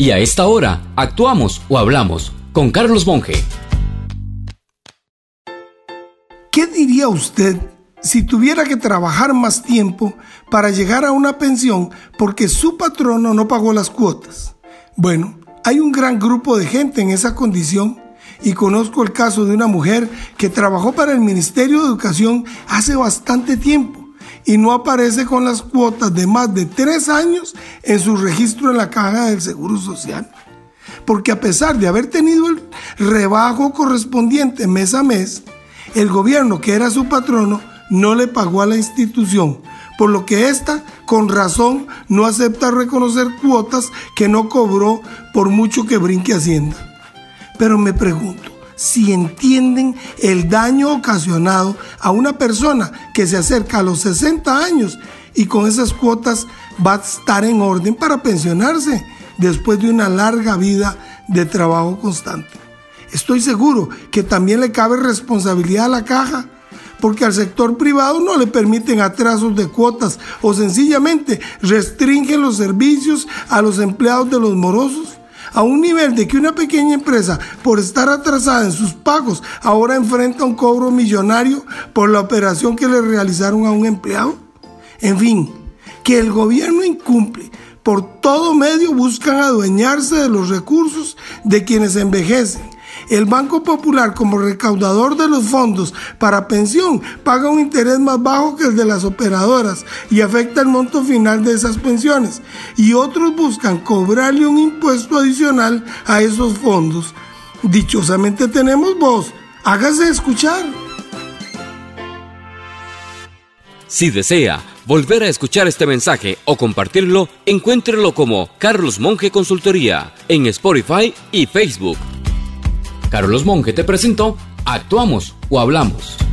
Y a esta hora, actuamos o hablamos con Carlos Monge. ¿Qué diría usted si tuviera que trabajar más tiempo para llegar a una pensión porque su patrono no pagó las cuotas? Bueno, hay un gran grupo de gente en esa condición y conozco el caso de una mujer que trabajó para el Ministerio de Educación hace bastante tiempo y no aparece con las cuotas de más de tres años en su registro en la caja del Seguro Social. Porque a pesar de haber tenido el rebajo correspondiente mes a mes, el gobierno, que era su patrono, no le pagó a la institución, por lo que ésta, con razón, no acepta reconocer cuotas que no cobró por mucho que brinque Hacienda. Pero me pregunto, si entienden el daño ocasionado a una persona que se acerca a los 60 años y con esas cuotas va a estar en orden para pensionarse después de una larga vida de trabajo constante. Estoy seguro que también le cabe responsabilidad a la caja, porque al sector privado no le permiten atrasos de cuotas o sencillamente restringen los servicios a los empleados de los morosos a un nivel de que una pequeña empresa, por estar atrasada en sus pagos, ahora enfrenta un cobro millonario por la operación que le realizaron a un empleado? En fin, que el gobierno incumple. Por todo medio buscan adueñarse de los recursos de quienes envejecen el Banco Popular como recaudador de los fondos para pensión paga un interés más bajo que el de las operadoras y afecta el monto final de esas pensiones. Y otros buscan cobrarle un impuesto adicional a esos fondos. Dichosamente tenemos voz. Hágase escuchar. Si desea volver a escuchar este mensaje o compartirlo, encuéntrelo como Carlos Monge Consultoría en Spotify y Facebook. Carlos Monge te presentó Actuamos o Hablamos.